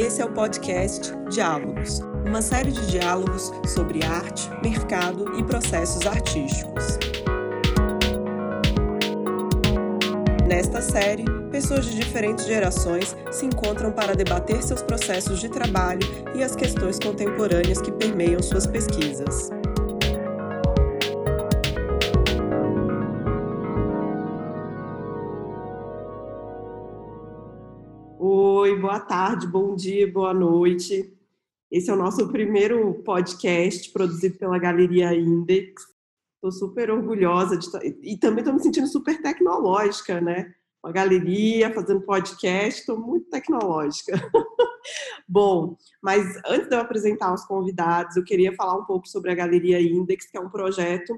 Esse é o podcast Diálogos, uma série de diálogos sobre arte, mercado e processos artísticos. Nesta série, pessoas de diferentes gerações se encontram para debater seus processos de trabalho e as questões contemporâneas que permeiam suas pesquisas. Tarde, bom dia, boa noite. Esse é o nosso primeiro podcast produzido pela Galeria Index. Estou super orgulhosa de e também estou me sentindo super tecnológica, né? Uma galeria fazendo podcast, estou muito tecnológica. Bom, mas antes de eu apresentar os convidados, eu queria falar um pouco sobre a Galeria Index, que é um projeto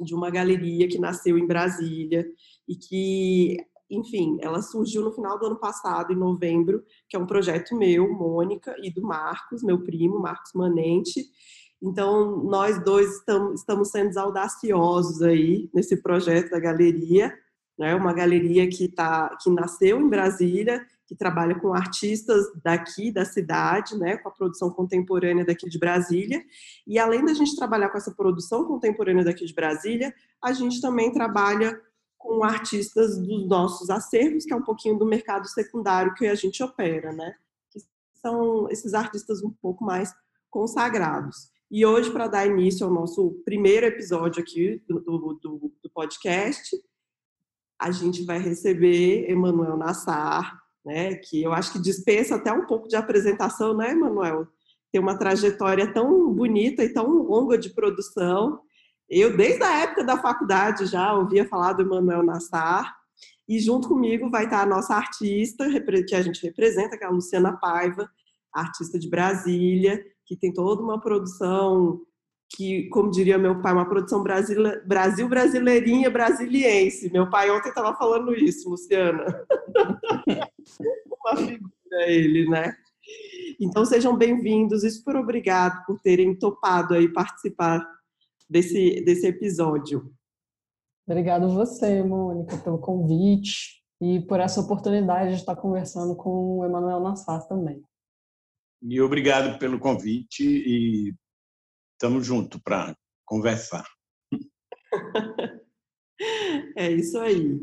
de uma galeria que nasceu em Brasília e que, enfim, ela surgiu no final do ano passado, em novembro, que é um projeto meu, Mônica, e do Marcos, meu primo, Marcos Manente, então, nós dois estamos sendo audaciosos aí nesse projeto da galeria, né? Uma galeria que tá, que nasceu em Brasília, que trabalha com artistas daqui da cidade, né? Com a produção contemporânea daqui de Brasília. E além da gente trabalhar com essa produção contemporânea daqui de Brasília, a gente também trabalha com artistas dos nossos acervos, que é um pouquinho do mercado secundário que a gente opera, né? Que são esses artistas um pouco mais consagrados. E hoje, para dar início ao nosso primeiro episódio aqui do, do, do, podcast, a gente vai receber Emanuel Nassar, né, que eu acho que dispensa até um pouco de apresentação, né, Emanuel? Tem uma trajetória tão bonita e tão longa de produção. Eu, desde a época da faculdade, já ouvia falar do Emanuel Nassar. E junto comigo vai estar a nossa artista, que a gente representa, que é a Luciana Paiva, artista de Brasília, que tem toda uma produção que, como diria meu pai, uma produção Brasil brasileirinha brasiliense. Meu pai ontem estava falando isso, Luciana. uma figura ele, né? Então sejam bem-vindos e super obrigado por terem topado aí participar desse, desse episódio. Obrigado você, Mônica, pelo convite e por essa oportunidade de estar conversando com o Emanuel Nassar também. E obrigado pelo convite e estamos juntos para conversar. É isso aí.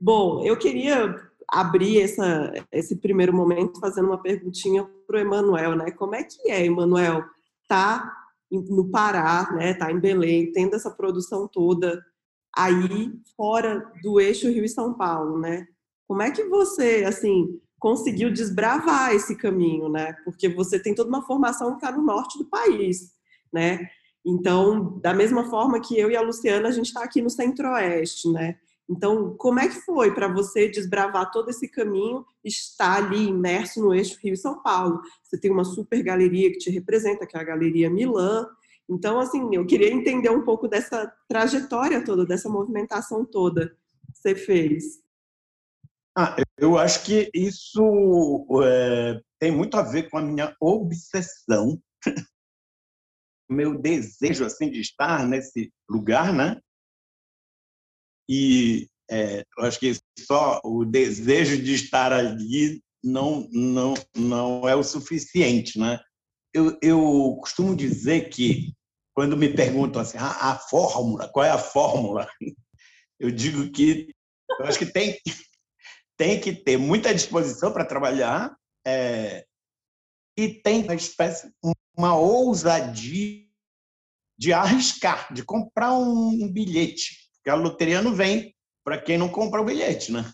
Bom, eu queria abrir essa, esse primeiro momento fazendo uma perguntinha para o Emanuel, né? Como é que é, Emanuel, tá no Pará, né? Tá em Belém, tendo essa produção toda aí fora do eixo Rio e São Paulo, né? Como é que você, assim, conseguiu desbravar esse caminho, né? Porque você tem toda uma formação que está no norte do país, né? Então, da mesma forma que eu e a Luciana, a gente está aqui no centro-oeste, né? Então, como é que foi para você desbravar todo esse caminho, estar ali imerso no eixo Rio e São Paulo? Você tem uma super galeria que te representa, que é a Galeria Milan. Então, assim, eu queria entender um pouco dessa trajetória toda, dessa movimentação toda que você fez. Ah, eu acho que isso é, tem muito a ver com a minha obsessão, meu desejo assim de estar nesse lugar, né? E é, eu acho que só o desejo de estar ali não não não é o suficiente, né? Eu, eu costumo dizer que quando me perguntam assim, ah, a fórmula, qual é a fórmula? Eu digo que eu acho que tem tem que ter muita disposição para trabalhar é, e tem uma espécie, uma ousadia de arriscar, de comprar um bilhete, porque a loteria não vem para quem não compra o bilhete, né?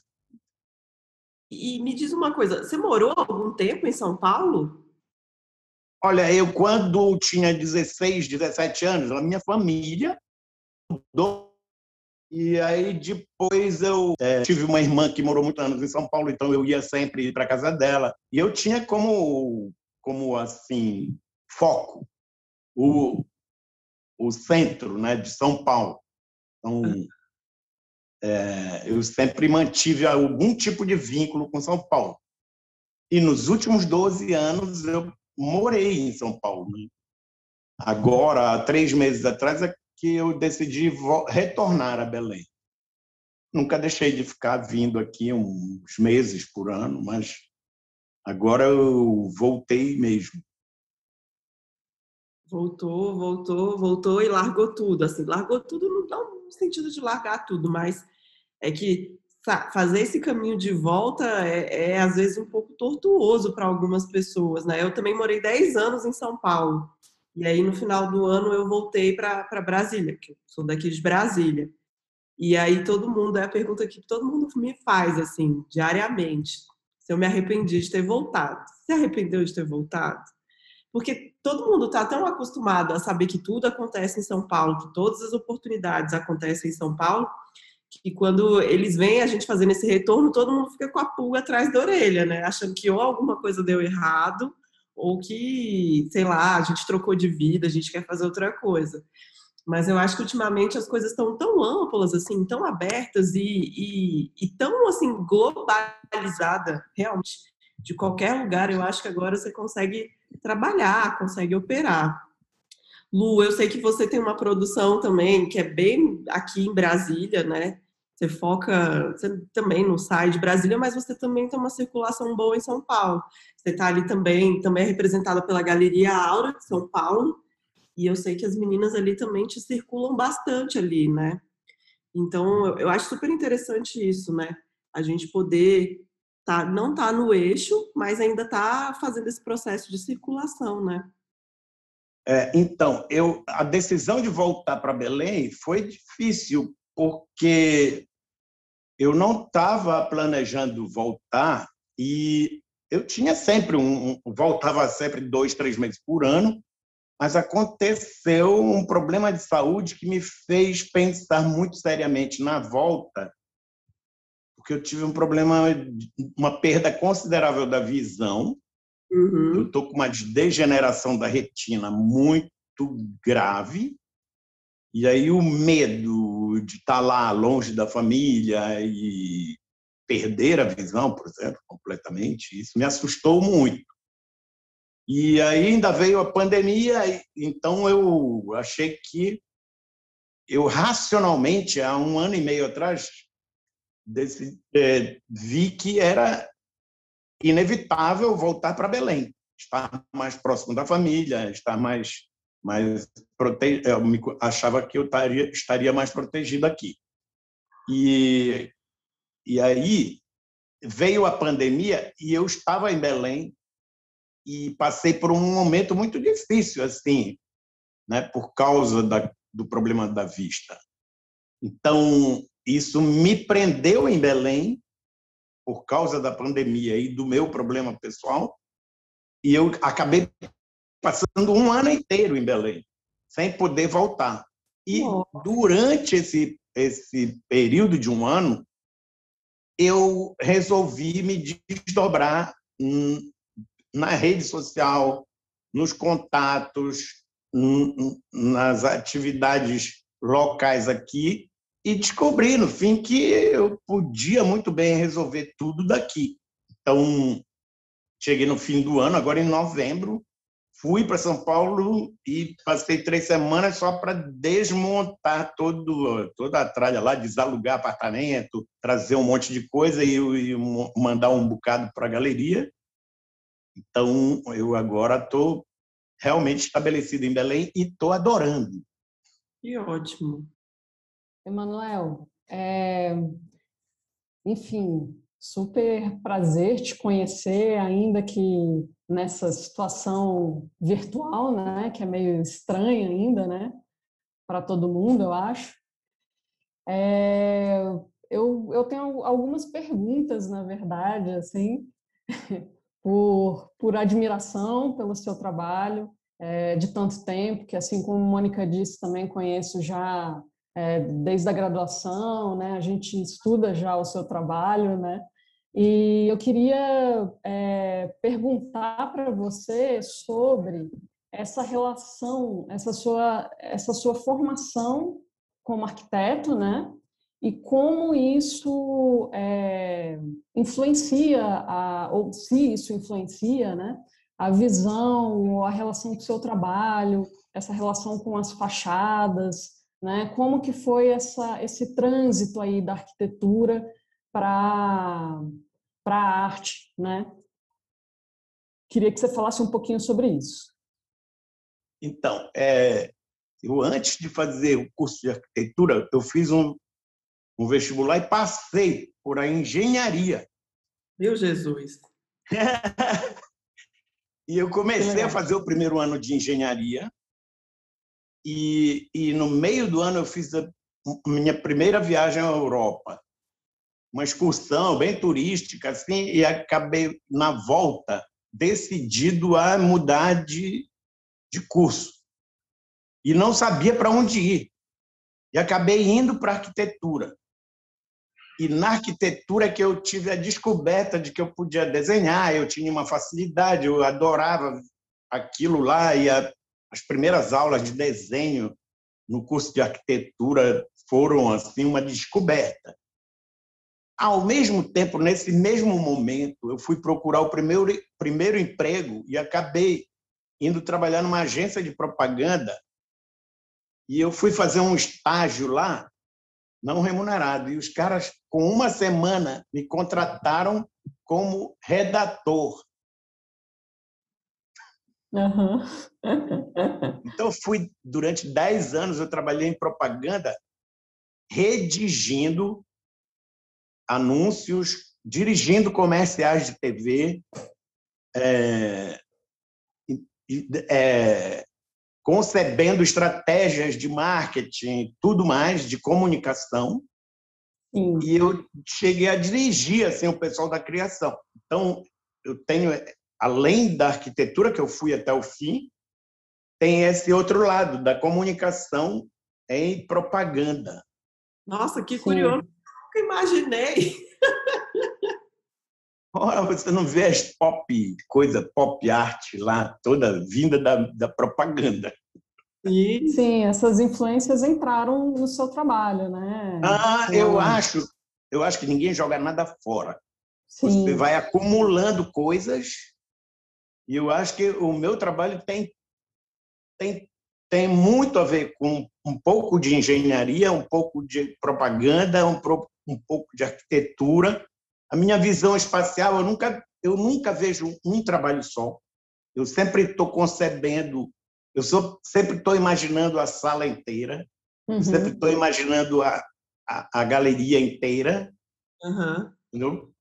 E me diz uma coisa, você morou algum tempo em São Paulo? Olha, eu quando tinha 16, 17 anos, a minha família mudou e aí depois eu é, tive uma irmã que morou muitos anos em São Paulo, então eu ia sempre para casa dela. E eu tinha como, como assim, foco o, o centro né, de São Paulo. Então, é, eu sempre mantive algum tipo de vínculo com São Paulo. E nos últimos 12 anos eu morei em São Paulo. Né? Agora, três meses atrás, é que eu decidi retornar a Belém. Nunca deixei de ficar vindo aqui uns meses por ano, mas Agora eu voltei mesmo. Voltou, voltou, voltou e largou tudo. Assim, largou tudo não sentido de largar tudo, mas é que fazer esse caminho de volta é, é às vezes um pouco tortuoso para algumas pessoas, né? Eu também morei 10 anos em São Paulo. E aí no final do ano eu voltei para Brasília, que eu sou daqui de Brasília. E aí todo mundo, é a pergunta que todo mundo me faz assim, diariamente, se eu me arrependi de ter voltado. Se arrependeu de ter voltado? Porque todo mundo está tão acostumado a saber que tudo acontece em São Paulo, que todas as oportunidades acontecem em São Paulo, que quando eles veem a gente fazendo esse retorno, todo mundo fica com a pulga atrás da orelha, né? Achando que ou alguma coisa deu errado, ou que, sei lá, a gente trocou de vida, a gente quer fazer outra coisa. Mas eu acho que ultimamente as coisas estão tão amplas, assim, tão abertas e, e, e tão, assim, globalizada, realmente, de qualquer lugar. Eu acho que agora você consegue trabalhar, consegue operar. Lu, eu sei que você tem uma produção também que é bem aqui em Brasília, né? Você foca, você também não sai de Brasília, mas você também tem uma circulação boa em São Paulo. Você está ali também, também é representada pela Galeria Aura de São Paulo, e eu sei que as meninas ali também te circulam bastante ali, né? Então, eu, acho super interessante isso, né? A gente poder tá, não tá no eixo, mas ainda tá fazendo esse processo de circulação, né? É, então, eu, a decisão de voltar para Belém foi difícil, porque eu não estava planejando voltar e eu tinha sempre um, um, voltava sempre dois, três meses por ano, mas aconteceu um problema de saúde que me fez pensar muito seriamente na volta, porque eu tive um problema, uma perda considerável da visão. Uhum. Eu estou com uma degeneração da retina muito grave e aí o medo de estar lá longe da família e perder a visão, por exemplo, completamente, isso me assustou muito. E aí ainda veio a pandemia, então eu achei que eu racionalmente, há um ano e meio atrás, decidi, é, vi que era inevitável voltar para Belém, estar mais próximo da família, estar mais mas prote... eu achava que eu estaria, estaria mais protegido aqui. E, e aí veio a pandemia e eu estava em Belém e passei por um momento muito difícil, assim, né, por causa da, do problema da vista. Então, isso me prendeu em Belém por causa da pandemia e do meu problema pessoal, e eu acabei passando um ano inteiro em Belém, sem poder voltar. E durante esse, esse período de um ano, eu resolvi me desdobrar na rede social, nos contatos, nas atividades locais aqui e descobri no fim que eu podia muito bem resolver tudo daqui. Então, cheguei no fim do ano, agora em novembro, fui para São Paulo e passei três semanas só para desmontar todo, toda a tralha lá, desalugar apartamento, trazer um monte de coisa e, e mandar um bocado para a galeria. Então, eu agora estou realmente estabelecido em Belém e estou adorando. Que ótimo. Emanuel, é... enfim, super prazer te conhecer, ainda que nessa situação virtual, né, que é meio estranha ainda, né, para todo mundo, eu acho. É, eu, eu tenho algumas perguntas, na verdade, assim, por, por admiração pelo seu trabalho é, de tanto tempo, que assim como a Mônica disse, também conheço já é, desde a graduação, né, a gente estuda já o seu trabalho, né, e eu queria é, perguntar para você sobre essa relação, essa sua, essa sua formação como arquiteto, né? E como isso é, influencia, a, ou se isso influencia, né? A visão, a relação com o seu trabalho, essa relação com as fachadas, né? Como que foi essa, esse trânsito aí da arquitetura para para a arte, né? queria que você falasse um pouquinho sobre isso. Então, é, eu antes de fazer o curso de arquitetura, eu fiz um, um vestibular e passei por a engenharia. Meu Jesus! e eu comecei a fazer o primeiro ano de engenharia e, e no meio do ano eu fiz a minha primeira viagem à Europa. Uma excursão bem turística, assim, e acabei, na volta, decidido a mudar de, de curso. E não sabia para onde ir. E acabei indo para arquitetura. E na arquitetura que eu tive a descoberta de que eu podia desenhar, eu tinha uma facilidade, eu adorava aquilo lá e a, as primeiras aulas de desenho no curso de arquitetura foram assim uma descoberta. Ao mesmo tempo, nesse mesmo momento, eu fui procurar o primeiro primeiro emprego e acabei indo trabalhar numa agência de propaganda. E eu fui fazer um estágio lá, não remunerado, e os caras com uma semana me contrataram como redator. Uhum. então, fui durante 10 anos, eu trabalhei em propaganda, redigindo anúncios, dirigindo comerciais de TV, é, é, concebendo estratégias de marketing, tudo mais, de comunicação. Sim. E eu cheguei a dirigir assim, o pessoal da criação. Então, eu tenho além da arquitetura, que eu fui até o fim, tem esse outro lado, da comunicação em propaganda. Nossa, que curioso. Sim. Nunca imaginei. Ora, você não vê as pop, coisa pop art lá, toda vinda da, da propaganda. Sim. Sim, essas influências entraram no seu trabalho, né? Ah, então... eu acho, eu acho que ninguém joga nada fora. Sim. Você vai acumulando coisas e eu acho que o meu trabalho tem, tem, tem muito a ver com um pouco de engenharia, um pouco de propaganda, um, um pouco de arquitetura. A minha visão espacial, eu nunca, eu nunca vejo um trabalho só. Eu sempre estou concebendo, eu sou, sempre estou imaginando a sala inteira, uhum. sempre estou imaginando a, a, a, galeria inteira. Uhum. Entendeu?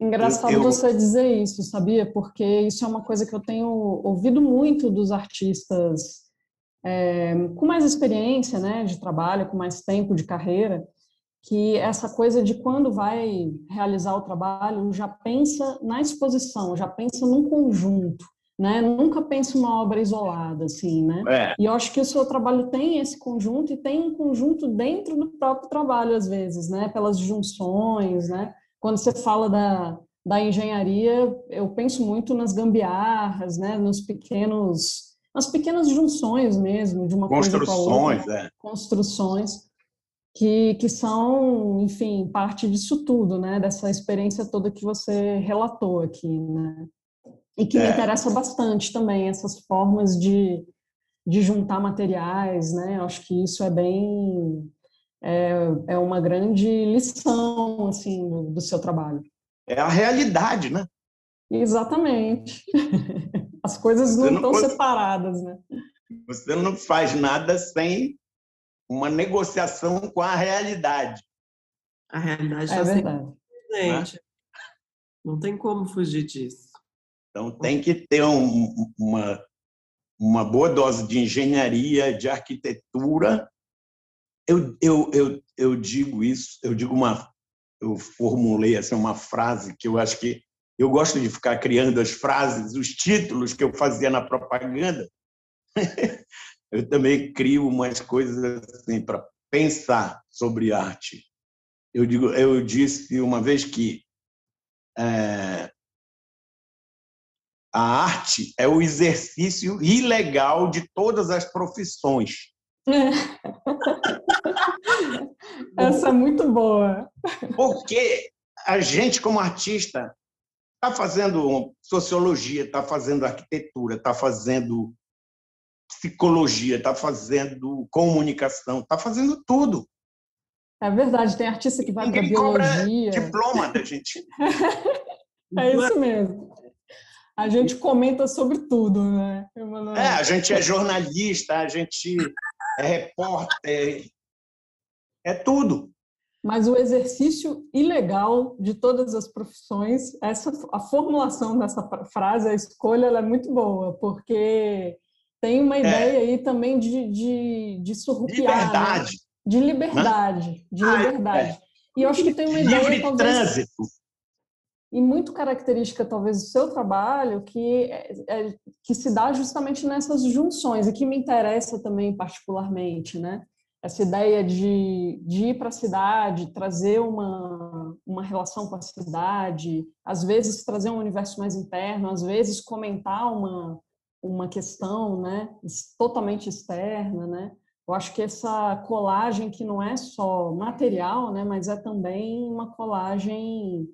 Engraçado eu... você dizer isso, sabia? Porque isso é uma coisa que eu tenho ouvido muito dos artistas é, com mais experiência, né, de trabalho, com mais tempo de carreira, que essa coisa de quando vai realizar o trabalho já pensa na exposição, já pensa num conjunto, né? Nunca pensa uma obra isolada, assim, né? É. E eu acho que o seu trabalho tem esse conjunto e tem um conjunto dentro do próprio trabalho às vezes, né? Pelas junções, né? Quando você fala da, da engenharia, eu penso muito nas gambiarras, né, nos pequenos, nas pequenas junções mesmo de uma coisa com a outra, é. construções que, que são, enfim, parte disso tudo, né, dessa experiência toda que você relatou aqui, né, e que é. me interessa bastante também essas formas de, de juntar materiais, né, eu acho que isso é bem é, é uma grande lição assim do, do seu trabalho. É a realidade, né? Exatamente. As coisas não, não estão pode... separadas, né? Você não faz nada sem uma negociação com a realidade. A realidade é verdade. Presente. Né? Não tem como fugir disso. Então tem que ter um, uma, uma boa dose de engenharia, de arquitetura eu, eu, eu, eu digo isso, eu digo uma, eu formulei assim uma frase que eu acho que eu gosto de ficar criando as frases, os títulos que eu fazia na propaganda. eu também crio umas coisas assim para pensar sobre arte. Eu digo, eu disse uma vez que é, a arte é o exercício ilegal de todas as profissões. Essa é muito boa. Porque a gente, como artista, está fazendo sociologia, está fazendo arquitetura, está fazendo psicologia, está fazendo comunicação, está fazendo tudo. É verdade, tem artista que vai para biologia. diploma da gente. é isso mesmo. A gente comenta sobre tudo, né? É, a gente é jornalista, a gente é repórter, é tudo. Mas o exercício ilegal de todas as profissões, essa, a formulação dessa frase, a escolha, ela é muito boa, porque tem uma é. ideia é. aí também de, de, de surrupiar. Né? Liberdade. Né? De liberdade. De ah, liberdade. É. E eu acho que tem uma ideia. Livre talvez, trânsito. E muito característica, talvez, do seu trabalho, que, é, é, que se dá justamente nessas junções, e que me interessa também particularmente, né? Essa ideia de, de ir para a cidade, trazer uma, uma relação com a cidade, às vezes trazer um universo mais interno, às vezes comentar uma, uma questão né, totalmente externa, né? Eu acho que essa colagem que não é só material, né, mas é também uma colagem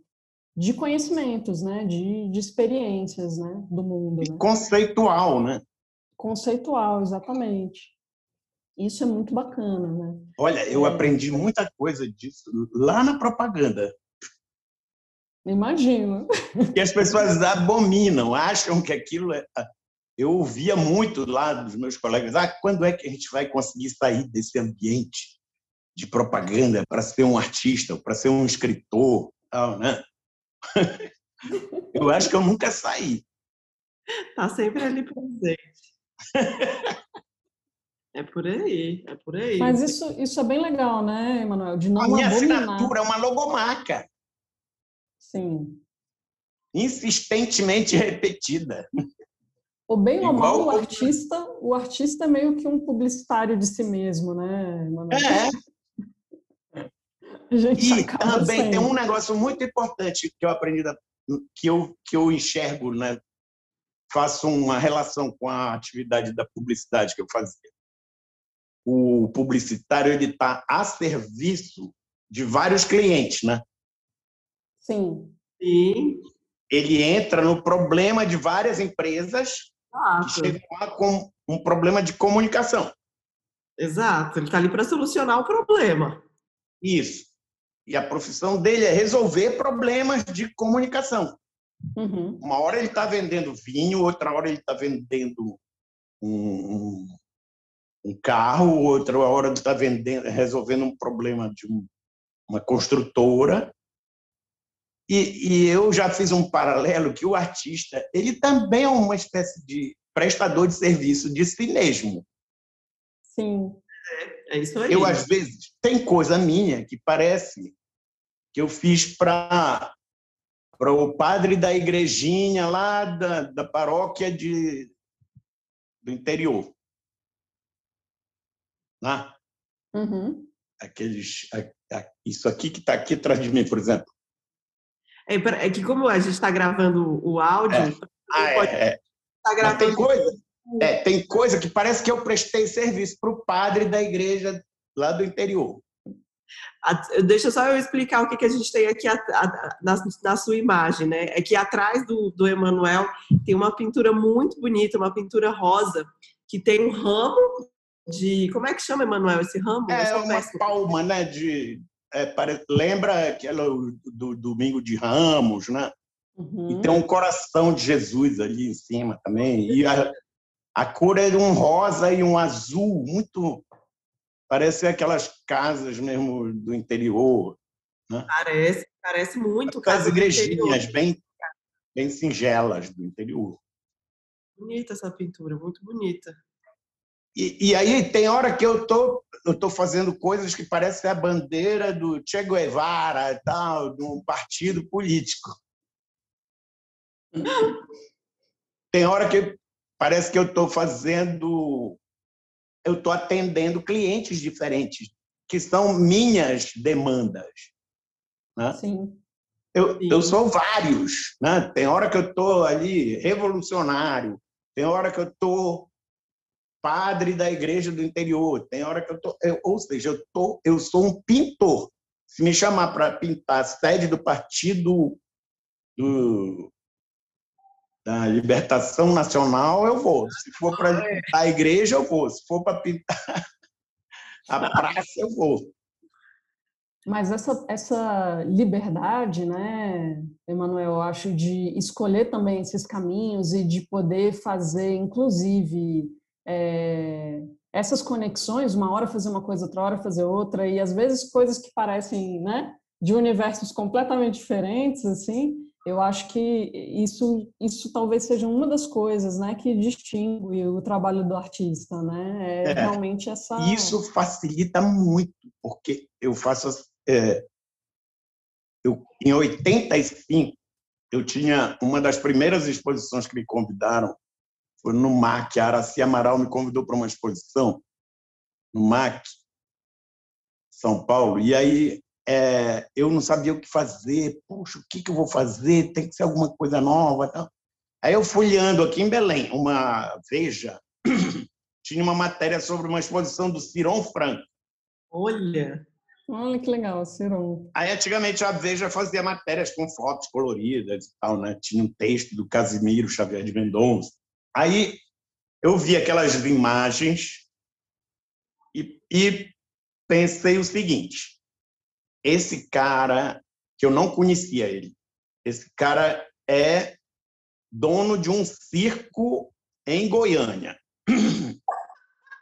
de conhecimentos, né, de, de experiências, né, do mundo. Né? Conceitual, né? Conceitual, exatamente. Isso é muito bacana, né? Olha, eu é... aprendi muita coisa disso lá na propaganda. Imagino. Que as pessoas abominam, acham que aquilo é eu ouvia muito lá dos meus colegas, ah, quando é que a gente vai conseguir sair desse ambiente de propaganda para ser um artista, para ser um escritor, tal, né? Eu acho que eu nunca saí. Tá sempre ali presente. É por aí, é por aí. Mas isso, isso é bem legal, né, Emanuel? De não A minha abominar. assinatura é uma logomarca. Sim. Insistentemente repetida. O bem ou mal, o artista, o artista é meio que um publicitário de si mesmo, né? É. e também sendo. tem um negócio muito importante que eu aprendi, da, que, eu, que eu enxergo, né? faço uma relação com a atividade da publicidade que eu fazia. O publicitário ele está a serviço de vários clientes, né? Sim. Sim. Ele entra no problema de várias empresas chegou lá com um problema de comunicação. Exato, ele está ali para solucionar o problema. Isso. E a profissão dele é resolver problemas de comunicação. Uhum. Uma hora ele está vendendo vinho, outra hora ele está vendendo um, um, carro, outra hora ele está vendendo, resolvendo um problema de um, uma construtora. E, e, eu já fiz um paralelo que o artista ele também é uma espécie de prestador de serviço de si mesmo. Sim. É, é isso aí. Eu, às vezes, tem coisa minha que parece que eu fiz para para o padre da igrejinha lá da, da paróquia de, do interior. Né? Uhum. Aqueles, isso aqui que está aqui atrás de mim, por exemplo. É, é que como a gente está gravando o áudio, é. Ah, pode é. Tá gravando... tem coisa, é, tem coisa que parece que eu prestei serviço para o padre da igreja lá do interior. Deixa só eu explicar o que, que a gente tem aqui a, a, na, na, sua imagem, né? É que atrás do, do Emanuel tem uma pintura muito bonita, uma pintura rosa, que tem um ramo de. Como é que chama, Emanuel, esse ramo? É uma palma, né? De, é, pare... lembra aquela do, do Domingo de Ramos, né? Uhum. E tem um coração de Jesus ali em cima também. E a, a cor é um rosa e um azul, muito. Parece aquelas casas mesmo do interior. Né? Parece, parece muito. As igrejinhas bem, bem singelas do interior. Bonita essa pintura, muito bonita. E, e, aí tem hora que eu tô eu tô fazendo coisas que parecem a bandeira do Che Guevara tal de um partido político tem hora que parece que eu estou fazendo eu estou atendendo clientes diferentes que são minhas demandas né? sim eu, Sim. eu sou vários né? tem hora que eu estou ali revolucionário tem hora que eu estou padre da igreja do interior, tem hora que eu tô, eu, ou seja, eu tô, eu sou um pintor. Se me chamar para pintar a sede do partido do, da Libertação Nacional, eu vou. Se for para pintar a igreja, eu vou. Se for para pintar a praça, eu vou. Mas essa, essa liberdade, né, Emanuel, eu acho, de escolher também esses caminhos e de poder fazer, inclusive, é, essas conexões, uma hora fazer uma coisa, outra hora fazer outra, e às vezes coisas que parecem, né, de universos completamente diferentes, assim, eu acho que isso, isso talvez seja uma das coisas, né, que distingue o trabalho do artista, né, é, é realmente essa... Isso facilita muito, porque eu faço, é, eu, em 85, eu tinha uma das primeiras exposições que me convidaram foi no MAC. A Araci Amaral me convidou para uma exposição no MAC, São Paulo. E aí é, eu não sabia o que fazer. Puxa, o que, que eu vou fazer? Tem que ser alguma coisa nova. Tal. Aí eu folheando aqui em Belém, uma Veja, tinha uma matéria sobre uma exposição do Ciron Franco. Olha! Olha que legal, Ciron. Aí, antigamente, a Veja fazia matérias com fotos coloridas e tal, né? Tinha um texto do Casimiro Xavier de Mendonça. Aí eu vi aquelas imagens e, e pensei o seguinte: esse cara, que eu não conhecia ele, esse cara é dono de um circo em Goiânia.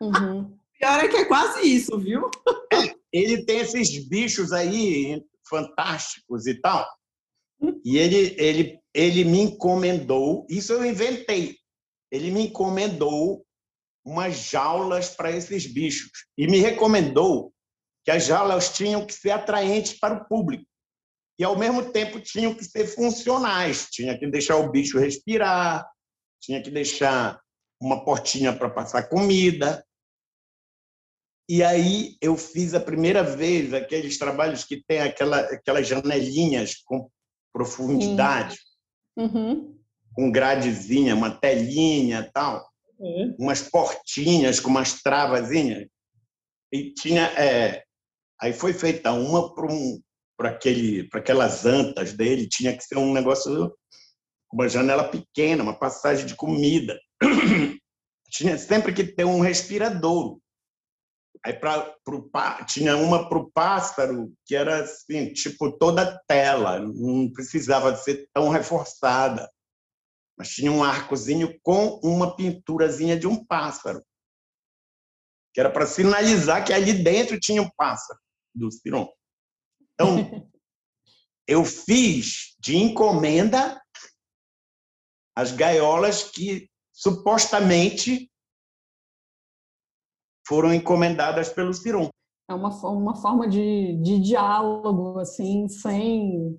Uhum. Pior é que é quase isso, viu? É, ele tem esses bichos aí fantásticos e tal. E ele, ele, ele me encomendou, isso eu inventei, ele me encomendou umas jaulas para esses bichos e me recomendou que as jaulas tinham que ser atraentes para o público e, ao mesmo tempo, tinham que ser funcionais. Tinha que deixar o bicho respirar, tinha que deixar uma portinha para passar comida. E aí eu fiz a primeira vez aqueles trabalhos que tem aquela, aquelas janelinhas com profundidade. Uhum com gradezinha, uma telinha tal, uhum. umas portinhas com umas travazinhas. E tinha. É, aí foi feita uma para um, aquele, aquelas antas dele, tinha que ser um negócio, uma janela pequena, uma passagem de comida. tinha sempre que ter um respiradouro. Aí pra, pro, tinha uma para o pássaro que era assim, tipo toda tela, não precisava ser tão reforçada mas tinha um arcozinho com uma pinturazinha de um pássaro, que era para sinalizar que ali dentro tinha um pássaro do Ciron. Então, eu fiz de encomenda as gaiolas que supostamente foram encomendadas pelo Ciron. É uma, uma forma de, de diálogo, assim, sem...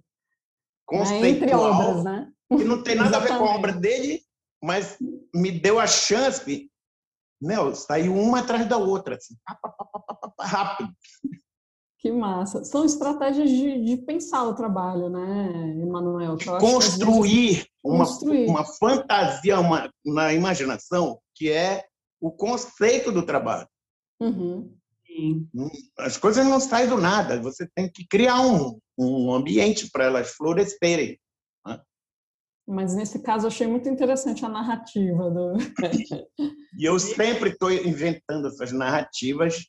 Né, entre obras, né? Que não tem nada a ver com a obra dele, mas me deu a chance. Meu, saiu uma atrás da outra, assim, rápido. Que massa. São estratégias de, de pensar o trabalho, né, Emanuel? Construir, vezes... uma, Construir uma fantasia uma, na imaginação que é o conceito do trabalho. Uhum. As coisas não saem do nada, você tem que criar um, um ambiente para elas florescerem. Mas nesse caso achei muito interessante a narrativa do. e eu sempre estou inventando essas narrativas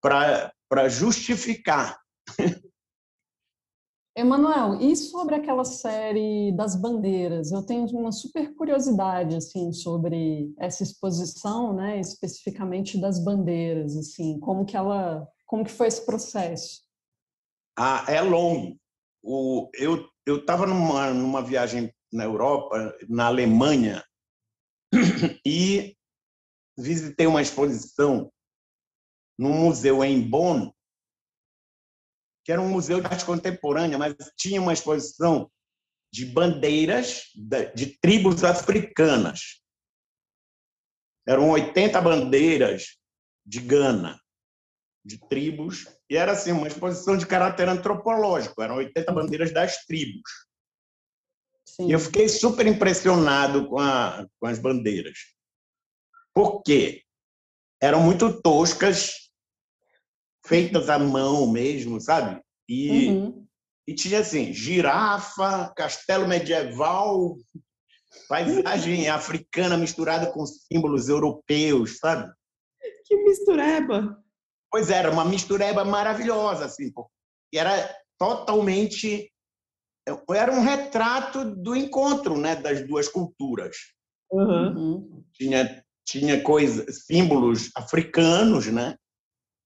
para justificar. Emanuel, e sobre aquela série das bandeiras? Eu tenho uma super curiosidade assim sobre essa exposição, né, especificamente das bandeiras, assim, como que ela, como que foi esse processo? Ah, é longo. O, eu eu estava numa, numa viagem na Europa, na Alemanha, e visitei uma exposição num museu em Bonn, que era um museu de arte contemporânea, mas tinha uma exposição de bandeiras de tribos africanas. Eram 80 bandeiras de Gana, de tribos, e era assim uma exposição de caráter antropológico, eram 80 bandeiras das tribos. Sim. E eu fiquei super impressionado com, a, com as bandeiras. Por quê? Eram muito toscas, feitas à mão mesmo, sabe? E, uhum. e tinha assim, girafa, castelo medieval, paisagem africana misturada com símbolos europeus, sabe? Que mistureba! Pois era, uma mistureba maravilhosa, assim, era totalmente era um retrato do encontro, né, das duas culturas. Uhum. Tinha tinha coisas, símbolos africanos, né?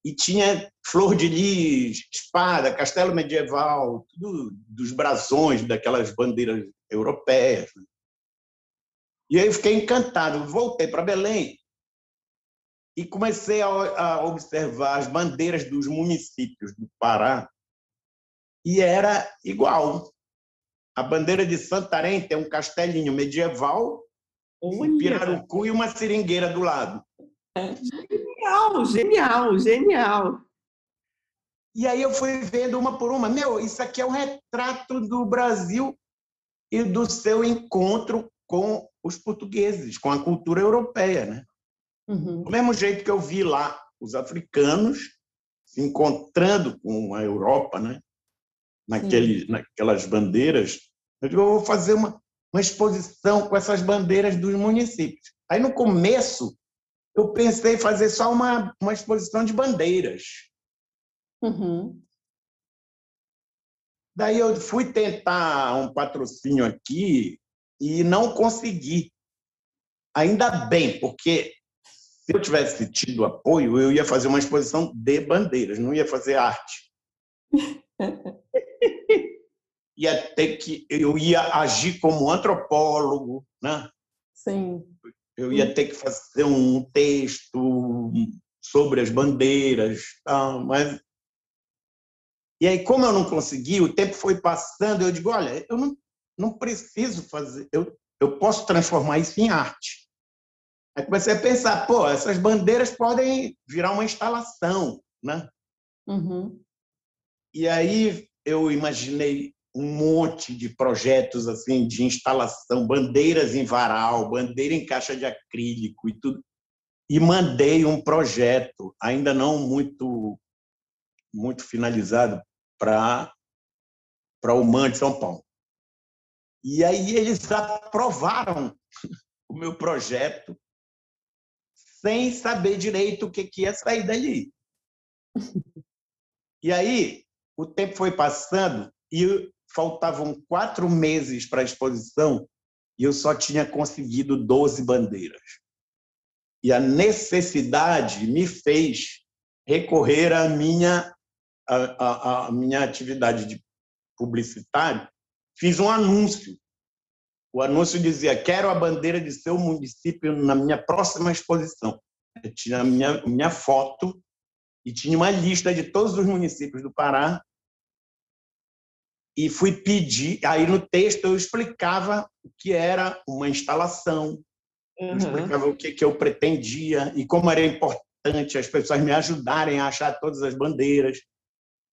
E tinha flor de lis, espada, castelo medieval, tudo dos brasões daquelas bandeiras europeias. Né? E aí eu fiquei encantado. Voltei para Belém e comecei a, observar as bandeiras dos municípios do Pará e era igual. A bandeira de Santarém tem um castelinho medieval, um pirarucu e uma seringueira do lado. Genial, genial, genial. E aí eu fui vendo uma por uma. Meu, isso aqui é um retrato do Brasil e do seu encontro com os portugueses, com a cultura europeia, né? Uhum. Do mesmo jeito que eu vi lá os africanos se encontrando com a Europa, né? Naquele, naquelas bandeiras, eu digo, eu vou fazer uma, uma exposição com essas bandeiras dos municípios. Aí, no começo, eu pensei em fazer só uma, uma exposição de bandeiras. Uhum. Daí eu fui tentar um patrocínio aqui e não consegui. Ainda bem, porque se eu tivesse tido apoio, eu ia fazer uma exposição de bandeiras, não ia fazer arte. ia ter que eu ia agir como antropólogo, né? Sim. Eu ia ter que fazer um texto sobre as bandeiras, tá? mas e aí como eu não consegui, o tempo foi passando, eu digo, olha, eu não, não preciso fazer, eu eu posso transformar isso em arte. Aí comecei a pensar, pô, essas bandeiras podem virar uma instalação, né? Uhum. E aí eu imaginei um monte de projetos assim de instalação, bandeiras em varal, bandeira em caixa de acrílico e tudo. E mandei um projeto, ainda não muito muito finalizado, para para o MAN de São Paulo. E aí eles aprovaram o meu projeto sem saber direito o que, que ia sair dali. E aí, o tempo foi passando e faltavam quatro meses para a exposição e eu só tinha conseguido 12 bandeiras. E a necessidade me fez recorrer à minha, à, à, à minha atividade de publicitário. Fiz um anúncio o anúncio dizia: Quero a bandeira de seu município na minha próxima exposição. Eu tinha a minha, minha foto e tinha uma lista de todos os municípios do Pará. E fui pedir. Aí no texto eu explicava o que era uma instalação, uhum. explicava o que, que eu pretendia e como era importante as pessoas me ajudarem a achar todas as bandeiras.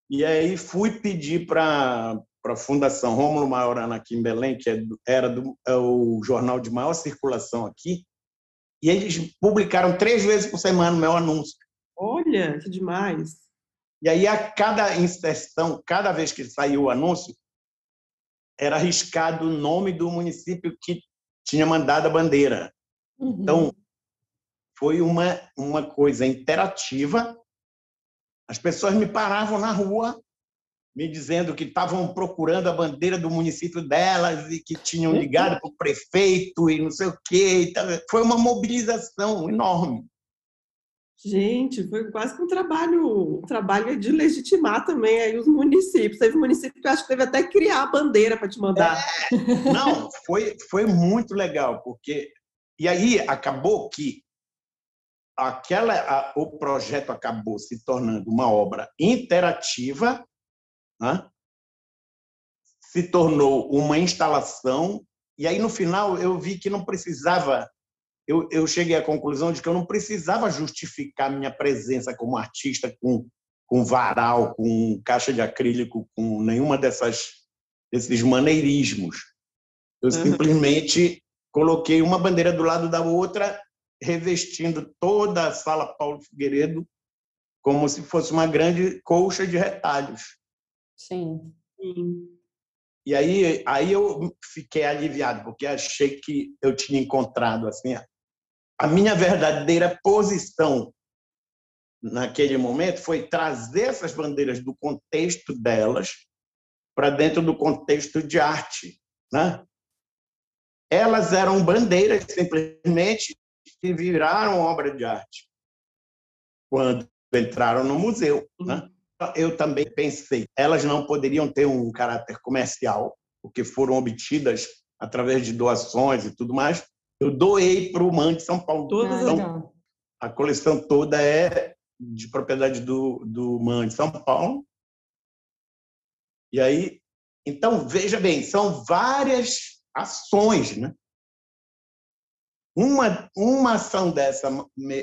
E aí fui pedir para a Fundação Rômulo Maiorana aqui em Belém, que é era do, é o jornal de maior circulação aqui, e eles publicaram três vezes por semana o meu anúncio. Olha, que demais! E aí, a cada inserção, cada vez que saiu o anúncio, era arriscado o nome do município que tinha mandado a bandeira. Uhum. Então, foi uma, uma coisa interativa. As pessoas me paravam na rua me dizendo que estavam procurando a bandeira do município delas e que tinham uhum. ligado para o prefeito e não sei o quê. Foi uma mobilização enorme. Gente, foi quase que um trabalho, um trabalho de legitimar também aí os municípios. Teve município que acho que teve até criar a bandeira para te mandar. É, não, foi, foi muito legal, porque. E aí acabou que aquela, a, o projeto acabou se tornando uma obra interativa né? se tornou uma instalação, e aí no final eu vi que não precisava, eu, eu cheguei à conclusão de que eu não precisava justificar minha presença como artista com, com varal, com caixa de acrílico, com nenhuma dessas desses maneirismos. Eu uhum. simplesmente coloquei uma bandeira do lado da outra, revestindo toda a sala Paulo Figueiredo como se fosse uma grande colcha de retalhos. Sim. Sim. E aí, aí eu fiquei aliviado, porque achei que eu tinha encontrado assim a minha verdadeira posição naquele momento foi trazer essas bandeiras do contexto delas para dentro do contexto de arte, né? Elas eram bandeiras simplesmente que viraram obra de arte quando entraram no museu, né? Eu também pensei, elas não poderiam ter um caráter comercial, porque foram obtidas através de doações e tudo mais. Eu doei para o MAN de São Paulo. Todas então, a coleção toda é de propriedade do, do MAN de São Paulo. E aí, então, veja bem, são várias ações, né? Uma, uma ação dessa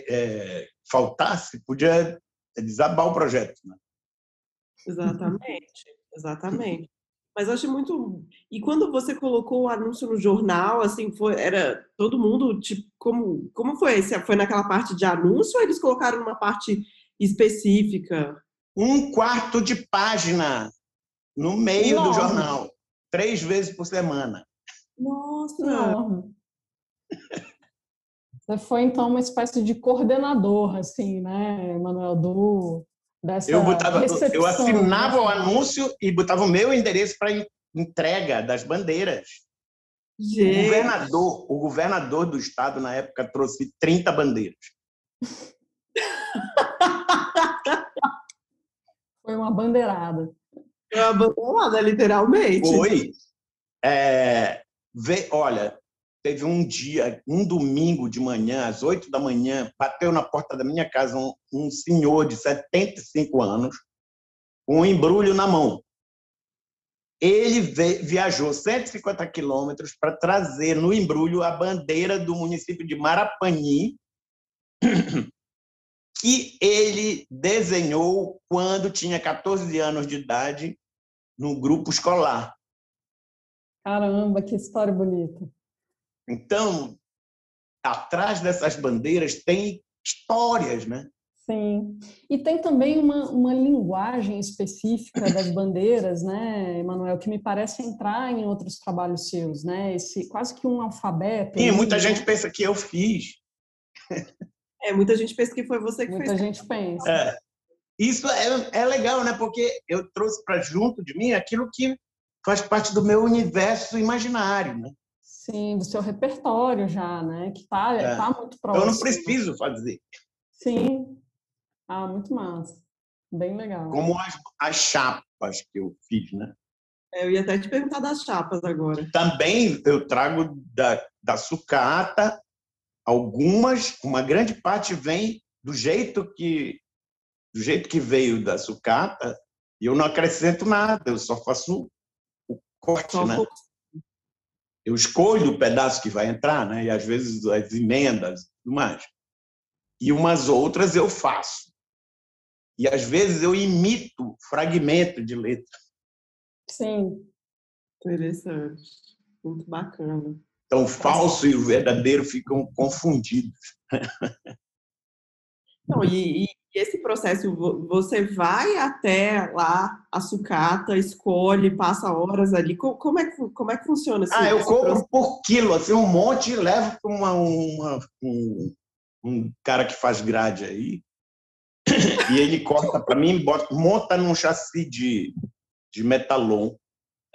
é, faltasse, podia desabar o projeto. Né? Exatamente, exatamente. Mas eu acho muito. E quando você colocou o anúncio no jornal, assim, foi, era todo mundo, tipo, como, como foi? Foi naquela parte de anúncio ou eles colocaram numa parte específica? Um quarto de página no meio Nossa. do jornal, três vezes por semana. Nossa! Você foi, então, uma espécie de coordenador, assim, né, Manuel, do, dessa eu, botava, eu assinava o anúncio e botava o meu endereço para entrega das bandeiras. Gente. O governador, o governador do estado, na época, trouxe 30 bandeiras. Foi uma bandeirada. Foi uma bandeirada, literalmente. Foi. É, vê, olha, teve um dia, um domingo de manhã, às oito da manhã, bateu na porta da minha casa um, um senhor de 75 anos, com um embrulho na mão. Ele viajou 150 quilômetros para trazer no embrulho a bandeira do município de Marapani, que ele desenhou quando tinha 14 anos de idade no grupo escolar. Caramba, que história bonita. Então, atrás dessas bandeiras tem histórias, né? Sim. E tem também uma, uma linguagem específica das bandeiras, né, Emanuel, que me parece entrar em outros trabalhos seus, né? Esse quase que um alfabeto. Sim, muita né? gente pensa que eu fiz. É, muita gente pensa que foi você que muita fez. Muita gente pensa. É. Isso é, é legal, né? Porque eu trouxe para junto de mim aquilo que faz parte do meu universo imaginário, né? Sim, do seu repertório já, né? Que tá, é. tá muito próximo. Eu não preciso fazer. Sim. Ah, muito massa. Bem legal. Como as, as chapas que eu fiz, né? É, eu ia até te perguntar das chapas agora. Também eu trago da, da sucata algumas, uma grande parte vem do jeito que do jeito que veio da sucata, e eu não acrescento nada, eu só faço o corte, só né? Eu escolho o pedaço que vai entrar, né? E às vezes as emendas, tudo mais. E umas outras eu faço. E às vezes eu imito fragmento de letra. Sim. Interessante. Muito bacana. Então, o falso e o verdadeiro ficam confundidos. Não, e, e, esse processo, você vai até lá, a sucata, escolhe, passa horas ali. Como é que, como é que funciona? Esse, ah, eu compro processo? por quilo, assim, um monte e levo para uma, uma, um, um cara que faz grade aí. e ele corta para mim, bota, monta num chassi de, de metalon,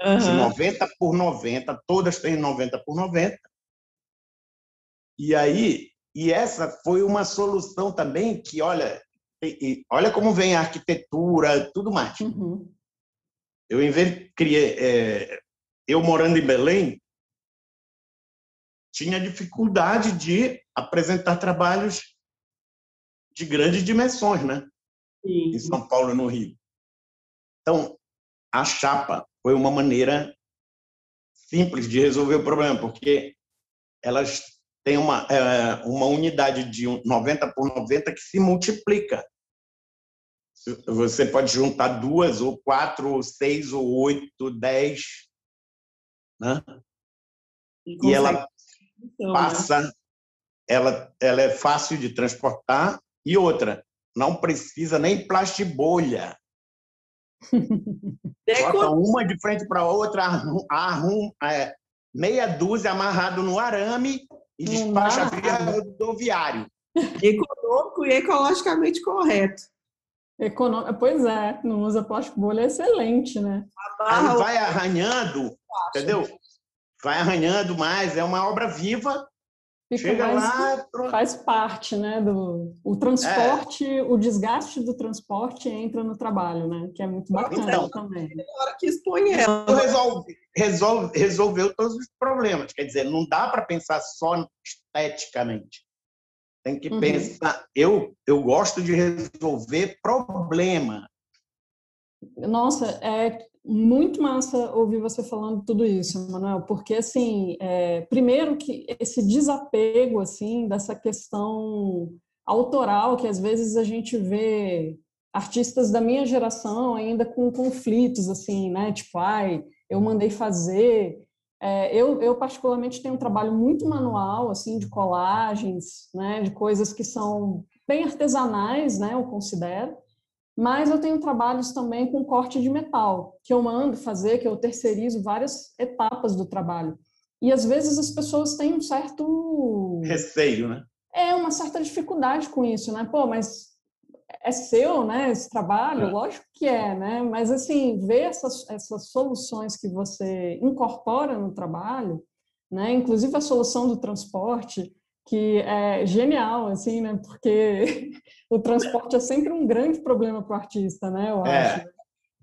uhum. de 90 por 90, todas têm 90 por 90. E aí, e essa foi uma solução também que, olha, olha como vem a arquitetura, tudo mais. Uhum. Eu inventei, criei, é, eu morando em Belém, tinha dificuldade de apresentar trabalhos de grandes dimensões, né? Sim. Em São Paulo, no Rio. Então, a chapa foi uma maneira simples de resolver o problema, porque elas têm uma, é, uma unidade de 90 por 90 que se multiplica você pode juntar duas, ou quatro, ou seis, ou oito, dez, né? E, e ela então, passa, né? ela, ela é fácil de transportar. E outra, não precisa nem plastibolha. Bota uma de frente para a outra, arrum, arrum, é, meia dúzia amarrado no arame e despacha via rodoviário. Econômico e ecologicamente correto. Econômico, pois é, não usa plástico bolha é excelente, né? Aí vai arranhando, entendeu? Vai arranhando mais, é uma obra viva Fica Chega mais, lá, faz parte, né, do o transporte, é. o desgaste do transporte entra no trabalho, né, que é muito bacana então, também. Na hora que expõe ela. Resolve, resolve, resolveu todos os problemas, quer dizer, não dá para pensar só esteticamente. Tem que uhum. pensar, eu eu gosto de resolver problema. Nossa, é muito massa ouvir você falando tudo isso, Manuel, porque assim, é, primeiro que esse desapego assim dessa questão autoral que às vezes a gente vê artistas da minha geração ainda com conflitos assim, né? Tipo, ai, eu mandei fazer. É, eu, eu particularmente tenho um trabalho muito manual assim de colagens, né? De coisas que são bem artesanais, né? Eu considero. Mas eu tenho trabalhos também com corte de metal, que eu mando fazer, que eu terceirizo várias etapas do trabalho. E às vezes as pessoas têm um certo receio, né? É uma certa dificuldade com isso, né? Pô, mas é seu, né? Esse trabalho, é. lógico que é, né? Mas assim, ver essas, essas soluções que você incorpora no trabalho, né? Inclusive a solução do transporte, que é genial, assim, né? Porque o transporte é sempre um grande problema para o artista, né? Eu é. acho.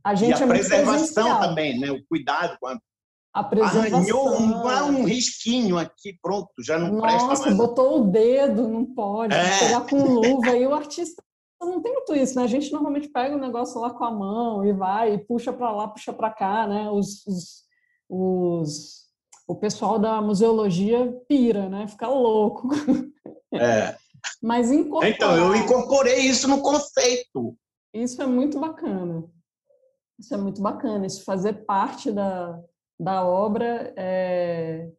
A gente e a é preservação também, né? O cuidado com a a preservação. Arranhou um, um risquinho aqui, pronto, já não Nossa, presta mais. Nossa, botou o dedo, não pode, é. pegar com luva, e o artista não tem muito isso, né? A gente normalmente pega o negócio lá com a mão e vai, e puxa para lá, puxa para cá, né? Os, os, os o pessoal da museologia pira, né? Fica louco. É. Mas incorporar... Então, eu incorporei isso no conceito. Isso é muito bacana. Isso é muito bacana, isso fazer parte da, da obra. É...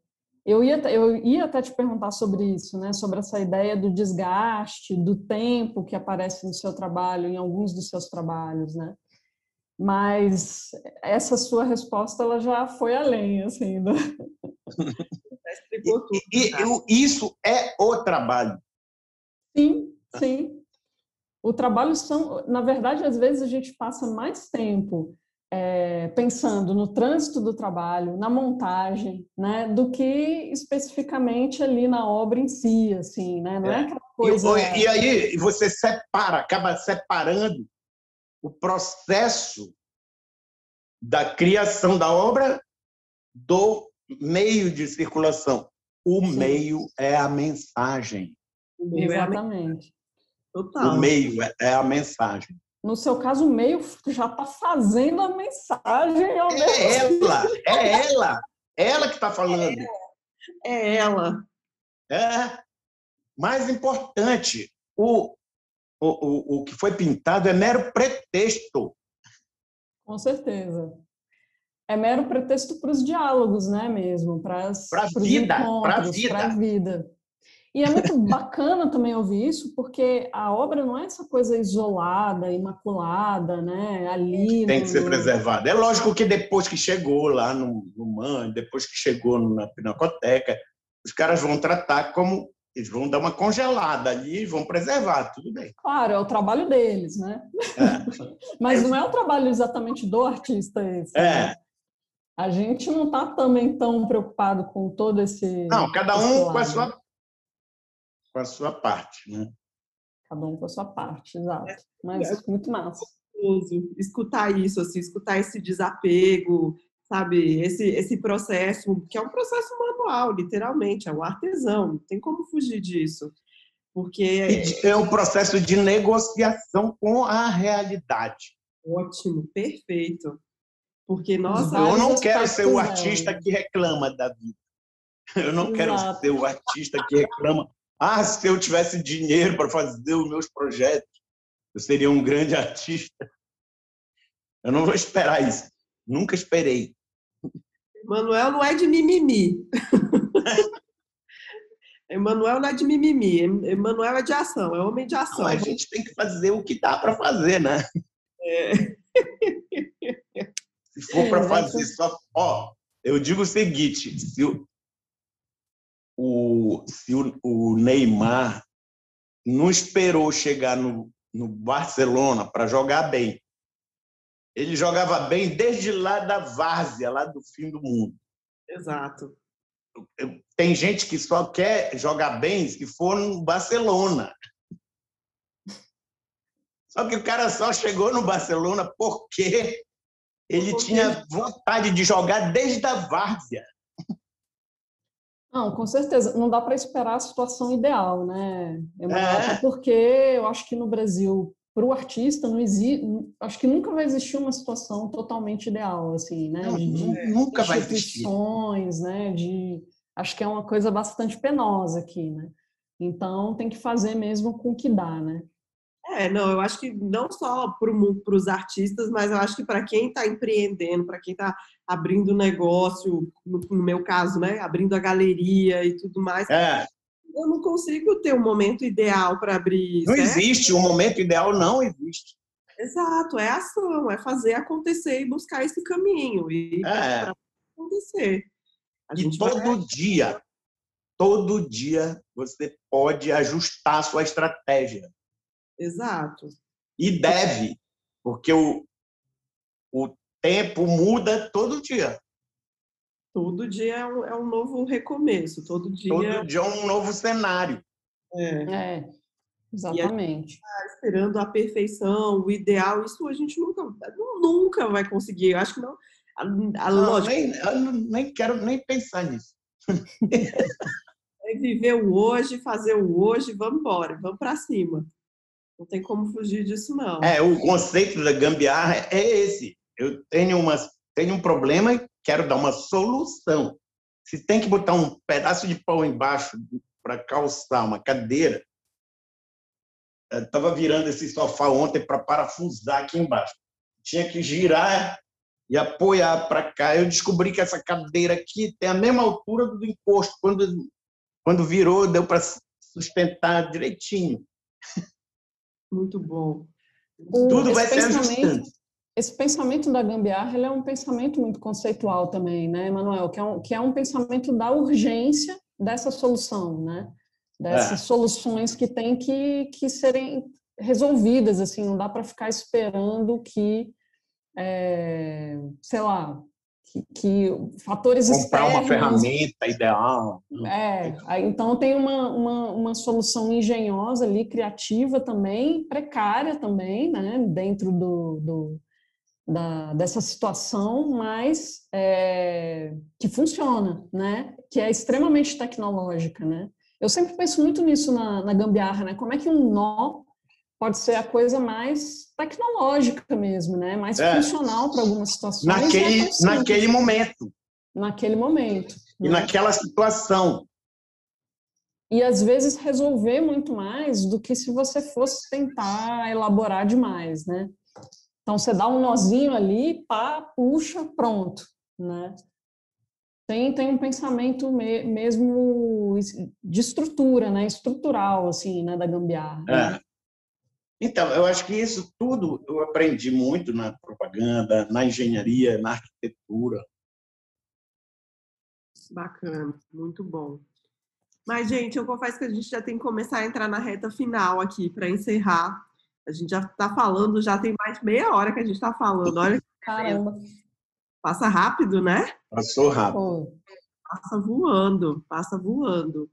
Eu, ia, eu ia até te perguntar sobre isso, né? sobre essa ideia do desgaste, do tempo que aparece no seu trabalho, em alguns dos seus trabalhos. Né? mas essa sua resposta ela já foi além assim do... e, e, isso é o trabalho. Sim sim. O trabalho são na verdade às vezes a gente passa mais tempo é, pensando no trânsito do trabalho na montagem né do que especificamente ali na obra em si assim né? Não é, é. aquela coisa e, e aí você separa acaba separando o processo da criação da obra do meio de circulação. O Sim. meio é a mensagem. Exatamente. Total. O meio é, é a mensagem. No seu caso, o meio já está fazendo a mensagem. É ela, é ela, ela que está falando. É, é ela. É. Mais importante, o, o, o, o que foi pintado é mero pretexto. Com certeza. É mero pretexto para os diálogos, né, mesmo? Para a vida, para a vida. vida. E é muito bacana também ouvir isso, porque a obra não é essa coisa isolada, imaculada, né? Ali. Tem no... que ser preservada. É lógico que depois que chegou lá no, no MAN, depois que chegou na Pinacoteca, os caras vão tratar como eles vão dar uma congelada ali e vão preservar, tudo bem. Claro, é o trabalho deles, né? É. Mas não é o trabalho exatamente do artista esse. É. Né? A gente não está também tão preocupado com todo esse. Não, cada um com a sua, com a sua parte, né? Cada um com a sua parte, exato. Mas é muito massa. Escutar isso, assim, escutar esse desapego, sabe? Esse, esse processo, que é um processo manual, literalmente, é um artesão, não tem como fugir disso. Porque. É um processo de negociação com a realidade. Ótimo, perfeito. Porque nós. Eu não quero ser o artista que reclama da vida. Eu não Exato. quero ser o artista que reclama. Ah, se eu tivesse dinheiro para fazer os meus projetos, eu seria um grande artista. Eu não vou esperar isso. Nunca esperei. Manuel não é de mimimi. Emanuel não é de mimimi, Emanuel é de ação, é homem de ação. Não, a gente tem que fazer o que dá para fazer, né? É. Se for para fazer só. Ó, eu digo o seguinte: se o, o, se o, o Neymar não esperou chegar no, no Barcelona para jogar bem. Ele jogava bem desde lá da várzea, lá do fim do mundo. Exato. Tem gente que só quer jogar bem se for no Barcelona. Só que o cara só chegou no Barcelona porque ele tinha vontade de jogar desde a várzea. Não, com certeza. Não dá para esperar a situação ideal, né? É. Porque eu acho que no Brasil, para o artista, não existe. Acho que nunca vai existir uma situação totalmente ideal, assim, né? Não, de, nunca vai existir. né? De, acho que é uma coisa bastante penosa aqui, né? Então tem que fazer mesmo com o que dá, né? É, não, eu acho que não só para os artistas, mas eu acho que para quem está empreendendo, para quem está abrindo negócio, no, no, meu caso, né, abrindo a galeria e tudo mais, é. eu não consigo ter um momento ideal para abrir. Não certo? existe, um momento ideal não existe. Exato, é ação, é fazer acontecer e buscar esse caminho e é. acontecer. A e todo vai... dia, todo dia você pode ajustar a sua estratégia. Exato. E deve, porque o, o tempo muda todo dia. Todo dia é um, é um novo recomeço, todo dia. Todo dia é um novo cenário. É, é exatamente. Tá esperando a perfeição, o ideal, isso a gente nunca, nunca vai conseguir. Eu acho que não. A, a não, lógica... nem, eu nem quero nem pensar nisso. é viver o hoje, fazer o hoje, vamos embora, vamos para cima. Não tem como fugir disso, não. É, o conceito da gambiarra é esse. Eu tenho, uma, tenho um problema e quero dar uma solução. Se tem que botar um pedaço de pau embaixo para calçar uma cadeira, estava virando esse sofá ontem para parafusar aqui embaixo. Tinha que girar e apoiar para cá. Eu descobri que essa cadeira aqui tem a mesma altura do encosto. Quando, quando virou, deu para sustentar direitinho. Muito bom. Tudo vai ser ajustando. Esse pensamento da gambiarra ele é um pensamento muito conceitual também, né, Manuel? Que é um, que é um pensamento da urgência dessa solução, né? Dessas é. soluções que têm que, que serem resolvidas, assim, não dá para ficar esperando que, é, sei lá, que, que fatores Comprar externos... uma ferramenta ideal. É, então tem uma, uma, uma, solução engenhosa ali, criativa também, precária também, né, dentro do, do da, dessa situação, mas é, que funciona, né, que é extremamente tecnológica, né. Eu sempre penso muito nisso na, na gambiarra, né, como é que um nó pode ser a coisa mais tecnológica mesmo, né? Mais é. funcional para algumas situações. Naquele, é naquele momento. Naquele momento. E né? naquela situação. E às vezes resolver muito mais do que se você fosse tentar elaborar demais, né? Então você dá um nozinho ali, pá, puxa, pronto, né? Tem, tem um pensamento me, mesmo de estrutura, né? Estrutural, assim, né? Da gambiarra. É. Né? Então, eu acho que isso tudo eu aprendi muito na propaganda, na engenharia, na arquitetura. Bacana, muito bom. Mas, gente, eu confesso que a gente já tem que começar a entrar na reta final aqui para encerrar. A gente já está falando, já tem mais meia hora que a gente está falando. Olha Caramba. Passa rápido, né? Passou rápido. Passa voando, passa voando.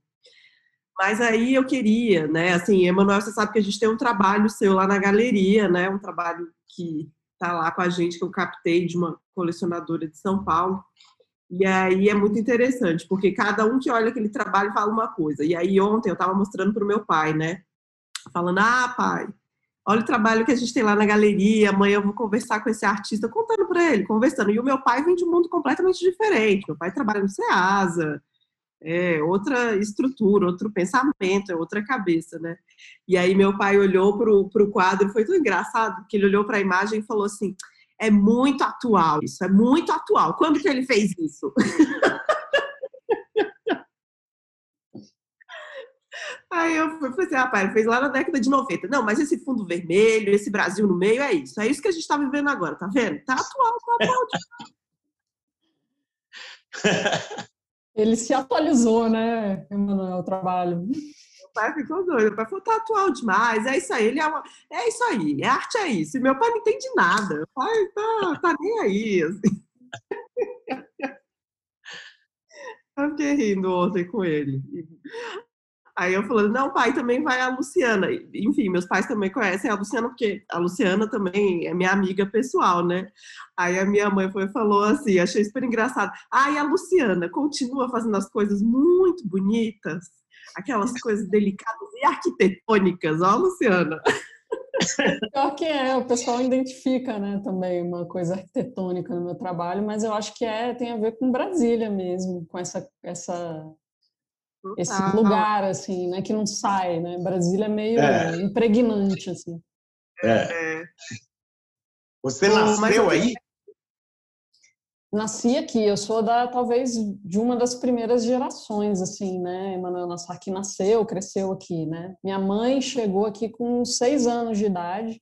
Mas aí eu queria, né? Assim, Emanuel, você sabe que a gente tem um trabalho seu lá na galeria, né? Um trabalho que tá lá com a gente, que eu captei de uma colecionadora de São Paulo. E aí é muito interessante, porque cada um que olha aquele trabalho fala uma coisa. E aí ontem eu estava mostrando para o meu pai, né? Falando, ah, pai, olha o trabalho que a gente tem lá na galeria, amanhã eu vou conversar com esse artista, contando para ele, conversando. E o meu pai vem de um mundo completamente diferente. Meu pai trabalha no SEASA, é outra estrutura, outro pensamento, é outra cabeça, né? E aí meu pai olhou para o quadro, foi tão engraçado, que ele olhou para a imagem e falou assim, é muito atual isso, é muito atual. Quando que ele fez isso? Aí eu fui assim, rapaz, fez lá na década de 90. Não, mas esse fundo vermelho, esse Brasil no meio, é isso. É isso que a gente está vivendo agora, tá vendo? Tá atual, tá atual. Ele se atualizou, né, Emanuel, o trabalho. pai ficou doido. Meu pai falou, tá atual demais, é isso aí. Ele é, uma... é isso aí, é arte é isso. E meu pai não entende nada. O pai tá, tá nem aí. Assim. Eu fiquei rindo ontem com ele. Aí eu falando, não, pai, também vai a Luciana. Enfim, meus pais também conhecem a Luciana, porque a Luciana também é minha amiga pessoal, né? Aí a minha mãe foi falou assim, achei super engraçado. Ah, e a Luciana continua fazendo as coisas muito bonitas, aquelas coisas delicadas e arquitetônicas, ó, Luciana. Pior que é, o pessoal identifica, né, também uma coisa arquitetônica no meu trabalho, mas eu acho que é tem a ver com Brasília mesmo, com essa essa esse lugar assim, né, que não sai, né? Brasília é meio é. impregnante assim. É. é. Você nasceu aí? Nasci aqui, eu sou da talvez de uma das primeiras gerações assim, né? Emanuel Nassaki nasceu, cresceu aqui, né? Minha mãe chegou aqui com seis anos de idade.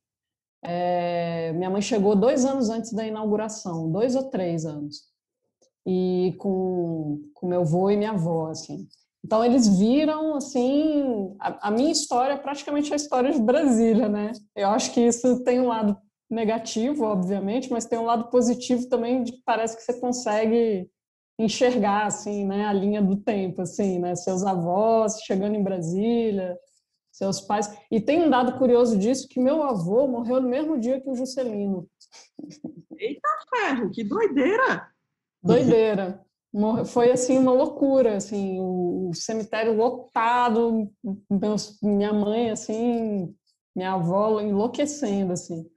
É, minha mãe chegou dois anos antes da inauguração, dois ou três anos, e com, com meu avô e minha avó, assim. Então eles viram assim a, a, minha história é praticamente a história de Brasília, né? Eu acho que isso tem um lado negativo, obviamente, mas tem um lado positivo também de que parece que você consegue enxergar assim, né, a linha do tempo, assim, né, seus avós chegando em Brasília, seus pais. E tem um dado curioso disso que meu avô morreu no mesmo dia que o Juscelino. Eita ferro, que doideira! Doideira. Foi assim uma loucura, assim, o, cemitério lotado, meus, minha mãe assim, minha avó enlouquecendo assim.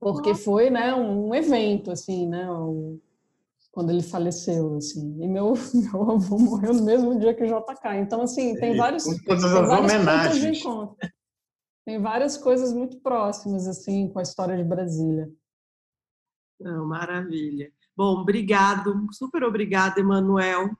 Porque foi, né, um evento assim, né, o, quando ele faleceu, assim. E meu, meu avô morreu no mesmo dia que o JK. Então, assim, tem vários, tem vários encontro. Tem várias coisas muito próximas, assim, com a história de Brasília. Não, maravilha. Bom, obrigado, super obrigada, Emanuel.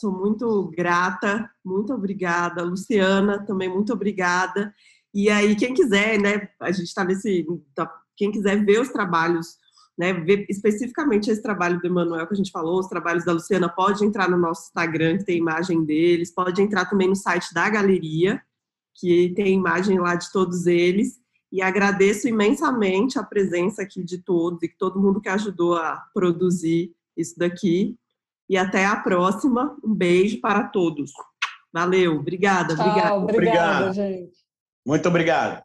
Sou muito grata, muito obrigada. Luciana, também muito obrigada. E aí, quem quiser, né, a gente está nesse. Tá, quem quiser ver os trabalhos, né, ver especificamente esse trabalho do Emanuel que a gente falou, os trabalhos da Luciana, pode entrar no nosso Instagram, que tem imagem deles, pode entrar também no site da galeria, que tem imagem lá de todos eles. E agradeço imensamente a presença aqui de todos e todo mundo que ajudou a produzir isso daqui. E até a próxima. Um beijo para todos. Valeu, obrigada, Tchau, obrigada. Obrigada, gente. Muito obrigado.